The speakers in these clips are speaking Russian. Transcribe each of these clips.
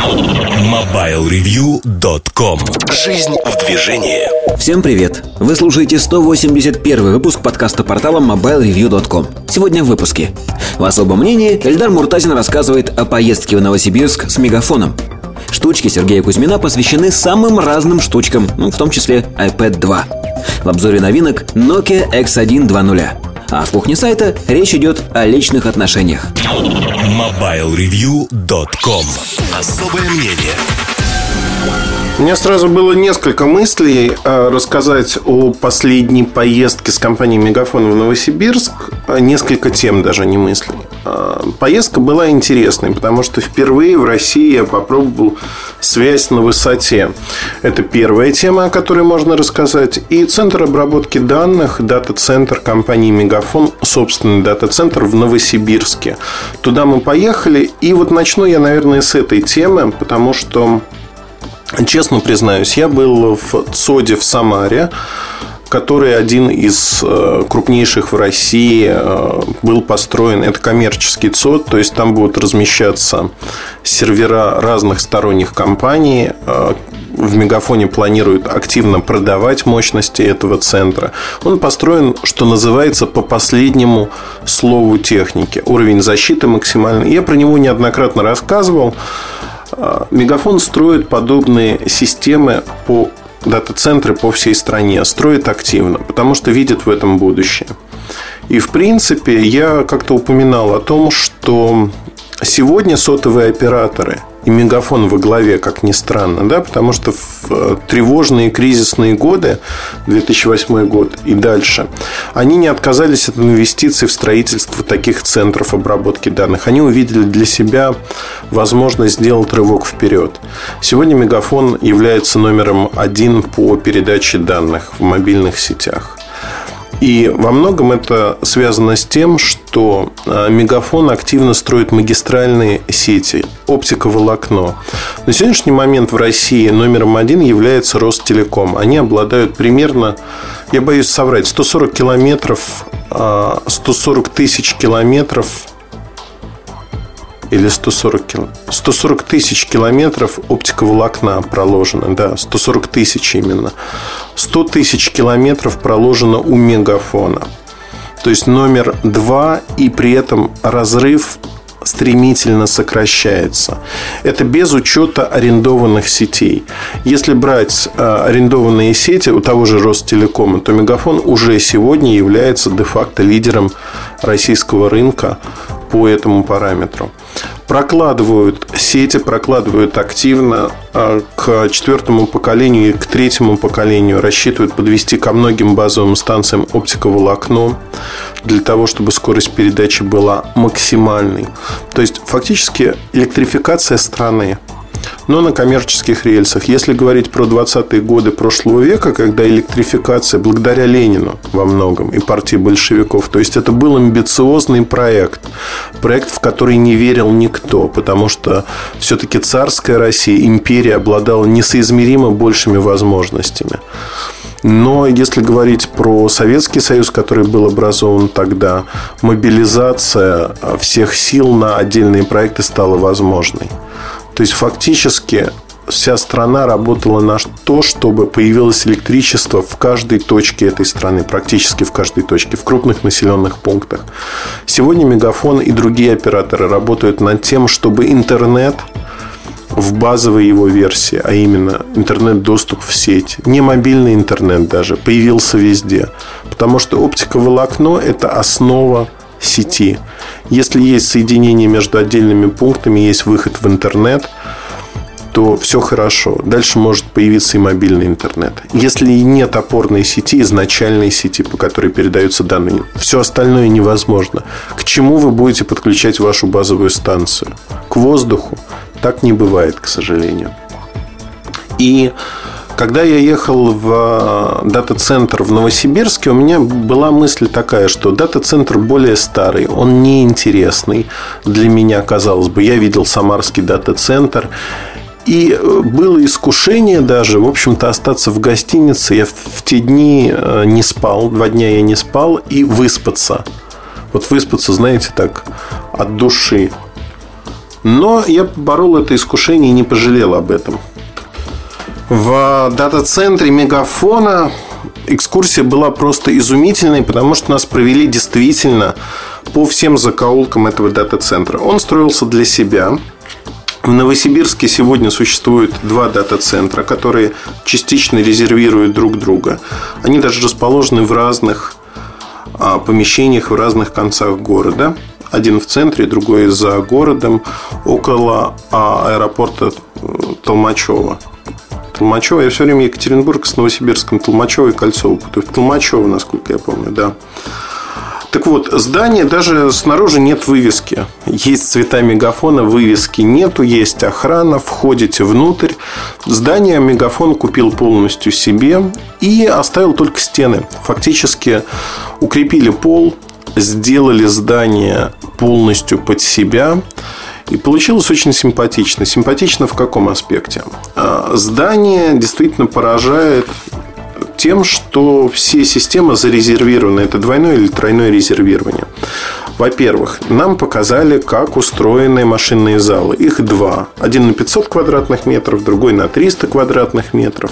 MobileReview.com Жизнь в движении. Всем привет! Вы слушаете 181 выпуск подкаста портала MobileReview.com Сегодня в выпуске. В особом мнении Эльдар Муртазин рассказывает о поездке в Новосибирск с мегафоном. Штучки Сергея Кузьмина посвящены самым разным штучкам, ну, в том числе iPad 2 В обзоре новинок Nokia X1 2.0 а в кухне сайта речь идет о личных отношениях. MobileReview.com Особое мнение у меня сразу было несколько мыслей э, рассказать о последней поездке с компанией Мегафон в Новосибирск. Э, несколько тем даже, не мыслей. Э, поездка была интересной, потому что впервые в России я попробовал связь на высоте. Это первая тема, о которой можно рассказать. И центр обработки данных, дата-центр компании Мегафон, собственный дата-центр в Новосибирске. Туда мы поехали. И вот начну я, наверное, с этой темы, потому что Честно признаюсь, я был в ЦОДе в Самаре, который один из э, крупнейших в России э, был построен. Это коммерческий ЦОД, то есть там будут размещаться сервера разных сторонних компаний. Э, в Мегафоне планируют активно продавать мощности этого центра. Он построен, что называется, по последнему слову техники. Уровень защиты максимальный. Я про него неоднократно рассказывал. Мегафон строит подобные системы по дата-центры по всей стране, строит активно, потому что видит в этом будущее. И, в принципе, я как-то упоминал о том, что сегодня сотовые операторы и мегафон во главе, как ни странно, да, потому что в э, тревожные кризисные годы, 2008 год и дальше, они не отказались от инвестиций в строительство таких центров обработки данных. Они увидели для себя возможность сделать рывок вперед. Сегодня мегафон является номером один по передаче данных в мобильных сетях. И во многом это связано с тем, что а, Мегафон активно строит магистральные сети, оптиковолокно. На сегодняшний момент в России номером один является Ростелеком. Они обладают примерно, я боюсь соврать, 140 километров, 140 а, тысяч километров или 140, кил... 140 тысяч километров оптиковолокна проложено, да, 140 тысяч именно. 100 тысяч километров проложено у мегафона. То есть номер два и при этом разрыв стремительно сокращается. Это без учета арендованных сетей. Если брать э, арендованные сети у того же Ростелекома, то Мегафон уже сегодня является де-факто лидером российского рынка по этому параметру. Прокладывают сети, прокладывают активно а к четвертому поколению и к третьему поколению рассчитывают подвести ко многим базовым станциям оптиковолокно для того, чтобы скорость передачи была максимальной. То есть, фактически, электрификация страны но на коммерческих рельсах. Если говорить про 20-е годы прошлого века, когда электрификация, благодаря Ленину во многом и партии большевиков, то есть это был амбициозный проект, проект, в который не верил никто, потому что все-таки царская Россия, империя обладала несоизмеримо большими возможностями. Но если говорить про Советский Союз, который был образован тогда, мобилизация всех сил на отдельные проекты стала возможной. То есть фактически вся страна работала на то, чтобы появилось электричество в каждой точке этой страны, практически в каждой точке, в крупных населенных пунктах. Сегодня Мегафон и другие операторы работают над тем, чтобы интернет в базовой его версии, а именно интернет-доступ в сеть, не мобильный интернет даже, появился везде. Потому что оптиковолокно – это основа сети. Если есть соединение между отдельными пунктами, есть выход в интернет, то все хорошо. Дальше может появиться и мобильный интернет. Если нет опорной сети, изначальной сети, по которой передаются данные, все остальное невозможно. К чему вы будете подключать вашу базовую станцию? К воздуху? Так не бывает, к сожалению. И когда я ехал в э, дата-центр в Новосибирске, у меня была мысль такая, что дата-центр более старый, он неинтересный для меня, казалось бы. Я видел самарский дата-центр, и э, было искушение даже, в общем-то, остаться в гостинице. Я в те дни э, не спал, два дня я не спал, и выспаться. Вот выспаться, знаете, так, от души. Но я поборол это искушение и не пожалел об этом. В дата-центре Мегафона экскурсия была просто изумительной, потому что нас провели действительно по всем закоулкам этого дата-центра. Он строился для себя. В Новосибирске сегодня существует два дата-центра, которые частично резервируют друг друга. Они даже расположены в разных а, помещениях в разных концах города. Один в центре, другой за городом, около а, аэропорта э, Толмачева. Я все время Екатеринбург с Новосибирском, Толмачево и Кольцово путаю. В Толмачево, насколько я помню, да. Так вот, здание даже снаружи нет вывески. Есть цвета мегафона, вывески нету, есть охрана, входите внутрь. Здание мегафон купил полностью себе и оставил только стены. Фактически укрепили пол, сделали здание полностью под себя. И получилось очень симпатично. Симпатично в каком аспекте? А, здание действительно поражает тем, что все системы зарезервированы. Это двойное или тройное резервирование. Во-первых, нам показали, как устроены машинные залы. Их два. Один на 500 квадратных метров, другой на 300 квадратных метров.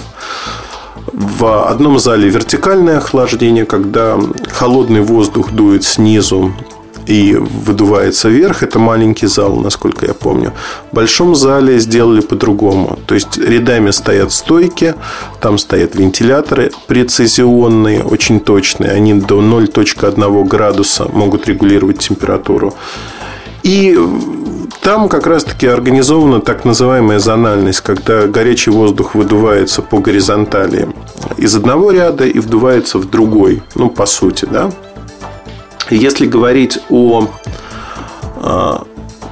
В одном зале вертикальное охлаждение, когда холодный воздух дует снизу и выдувается вверх. Это маленький зал, насколько я помню. В большом зале сделали по-другому. То есть рядами стоят стойки, там стоят вентиляторы прецизионные, очень точные. Они до 0.1 градуса могут регулировать температуру. И там как раз-таки организована так называемая зональность, когда горячий воздух выдувается по горизонтали из одного ряда и вдувается в другой, ну, по сути, да. Если говорить о а,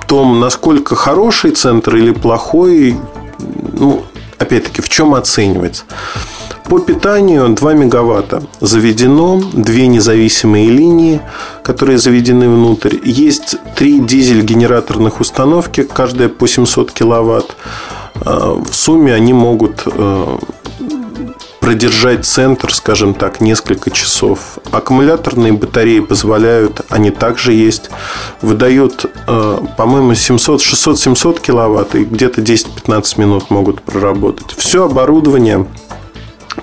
том, насколько хороший центр или плохой, ну, опять-таки, в чем оценивать? По питанию 2 мегаватта заведено, две независимые линии, которые заведены внутрь. Есть три дизель-генераторных установки, каждая по 700 киловатт. А, в сумме они могут э, продержать центр, скажем так, несколько часов. Аккумуляторные батареи позволяют, они также есть, выдают, э, по-моему, 700, 600, 700 киловатт и где-то 10-15 минут могут проработать. Все оборудование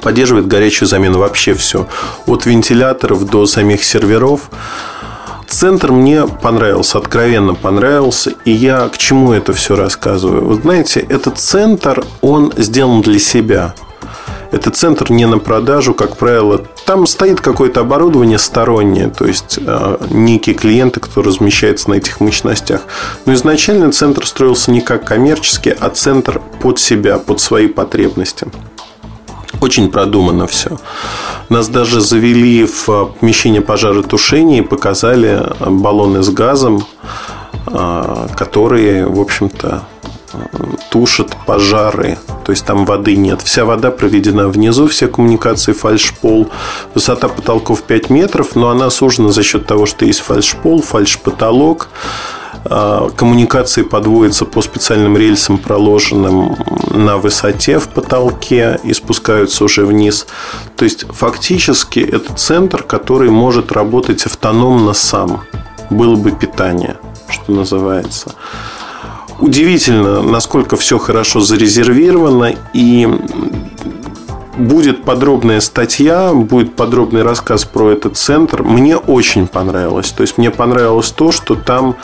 поддерживает горячую замену, вообще все. От вентиляторов до самих серверов. Центр мне понравился, откровенно понравился. И я к чему это все рассказываю? Вы знаете, этот центр, он сделан для себя. Это центр не на продажу, как правило. Там стоит какое-то оборудование стороннее, то есть э, некие клиенты, кто размещается на этих мощностях. Но изначально центр строился не как коммерческий, а центр под себя, под свои потребности. Очень продумано все. Нас даже завели в помещение пожаротушения и показали баллоны с газом, которые, в общем-то, тушат пожары. То есть там воды нет. Вся вода проведена внизу, все коммуникации фальшпол. Высота потолков 5 метров, но она сужена за счет того, что есть фальшпол, фальшпотолок. А, коммуникации подводятся по специальным рельсам, проложенным на высоте в потолке и спускаются уже вниз. То есть фактически это центр, который может работать автономно сам. Было бы питание, что называется. Удивительно, насколько все хорошо зарезервировано и будет подробная статья, будет подробный рассказ про этот центр. Мне очень понравилось. То есть мне понравилось то, что там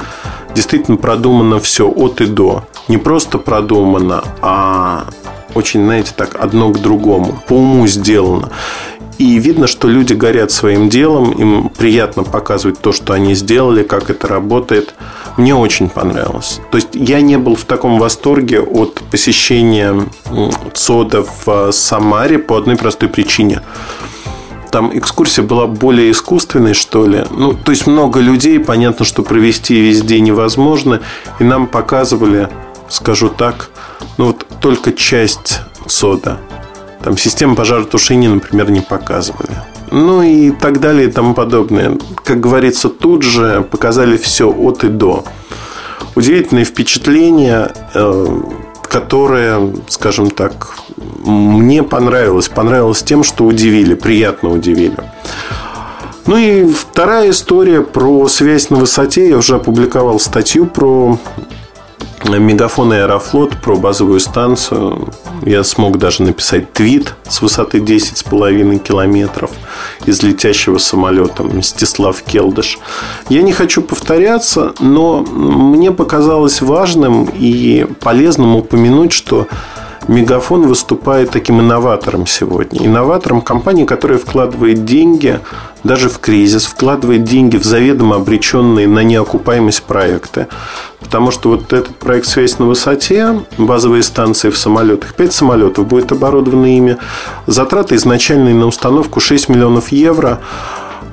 действительно продумано все от и до. Не просто продумано, а очень, знаете, так одно к другому. По уму сделано. И видно, что люди горят своим делом, им приятно показывать то, что они сделали, как это работает. Мне очень понравилось. То есть я не был в таком восторге от посещения ЦОДа в э, Самаре по одной простой причине. Там экскурсия была более искусственной, что ли. Ну, то есть много людей, понятно, что провести везде невозможно. И нам показывали, скажу так, ну вот только часть ЦОДа. Там систему пожаротушения, например, не показывали. Ну и так далее и тому подобное. Как говорится, тут же показали все от и до. Удивительное впечатление, э, которое, скажем так, мне понравилось. Понравилось тем, что удивили, приятно удивили. Ну и вторая история про связь на высоте. Я уже опубликовал статью про Мегафон и Аэрофлот про базовую станцию. Я смог даже написать твит с высоты 10,5 километров из летящего самолета Мстислав Келдыш. Я не хочу повторяться, но мне показалось важным и полезным упомянуть, что Мегафон выступает таким инноватором сегодня. Инноватором компании, которая вкладывает деньги даже в кризис, вкладывает деньги в заведомо обреченные на неокупаемость проекты. Потому что вот этот проект «Связь на высоте», базовые станции в самолетах, 5 самолетов будет оборудованы ими. Затраты изначальные на установку 6 миллионов евро,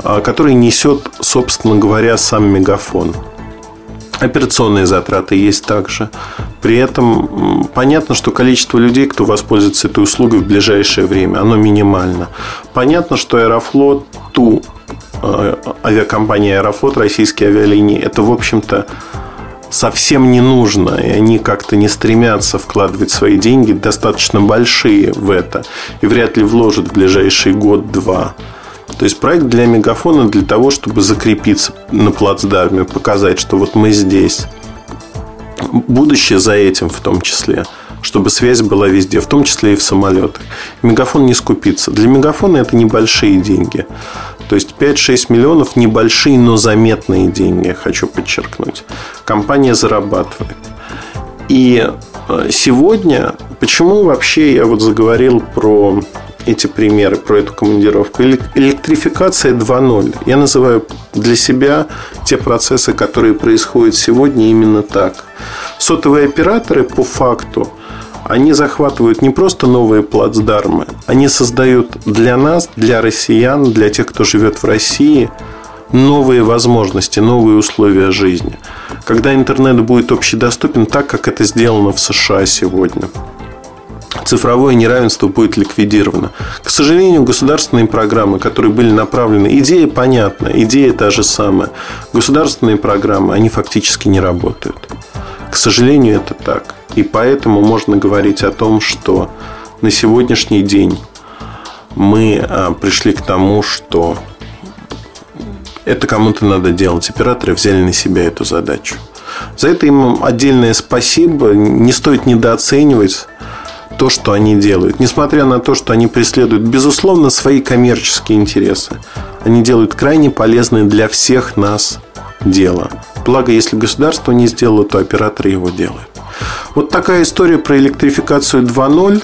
а, которые несет, собственно говоря, сам Мегафон. Операционные затраты есть также. При этом понятно, что количество людей, кто воспользуется этой услугой в ближайшее время, оно минимально. Понятно, что Аэрофлот, ту э, авиакомпания Аэрофлот, российские авиалинии, это, в общем-то, совсем не нужно, и они как-то не стремятся вкладывать свои деньги достаточно большие в это, и вряд ли вложат в ближайший год-два. То есть проект для мегафона для того, чтобы закрепиться на плацдарме, показать, что вот мы здесь. Будущее за этим в том числе чтобы связь была везде, в том числе и в самолетах. Мегафон не скупится. Для мегафона это небольшие деньги. То есть 5-6 миллионов небольшие, но заметные деньги, хочу подчеркнуть. Компания зарабатывает. И э, сегодня, почему вообще я вот заговорил про эти примеры, про эту командировку. Электрификация 2.0. Я называю для себя те процессы, которые происходят сегодня именно так. Сотовые операторы по факту они захватывают не просто новые плацдармы, они создают для нас, для россиян, для тех, кто живет в России, новые возможности, новые условия жизни. Когда интернет будет общедоступен так, как это сделано в США сегодня цифровое неравенство будет ликвидировано. К сожалению, государственные программы, которые были направлены, идея понятна, идея та же самая. Государственные программы, они фактически не работают. К сожалению, это так. И поэтому можно говорить о том, что на сегодняшний день мы а, пришли к тому, что это кому-то надо делать. Операторы взяли на себя эту задачу. За это им отдельное спасибо. Не стоит недооценивать то, что они делают. Несмотря на то, что они преследуют, безусловно, свои коммерческие интересы. Они делают крайне полезное для всех нас дело. Благо, если государство не сделало, то операторы его делают. Вот такая история про электрификацию 2.0.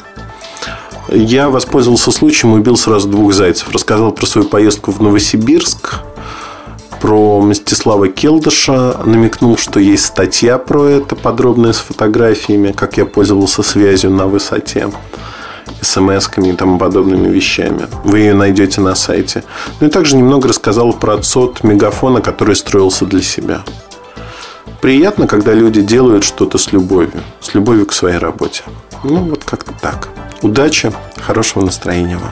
Я воспользовался случаем и убил сразу двух зайцев. Рассказал про свою поездку в Новосибирск – про Мстислава Келдыша, намекнул, что есть статья про это, подробная с фотографиями, как я пользовался связью на высоте смс-ками и тому подобными вещами. Вы ее найдете на сайте. Ну и также немного рассказал про ЦОД мегафона, который строился для себя. Приятно, когда люди делают что-то с любовью. С любовью к своей работе. Ну, вот как-то так. Удачи, хорошего настроения вам.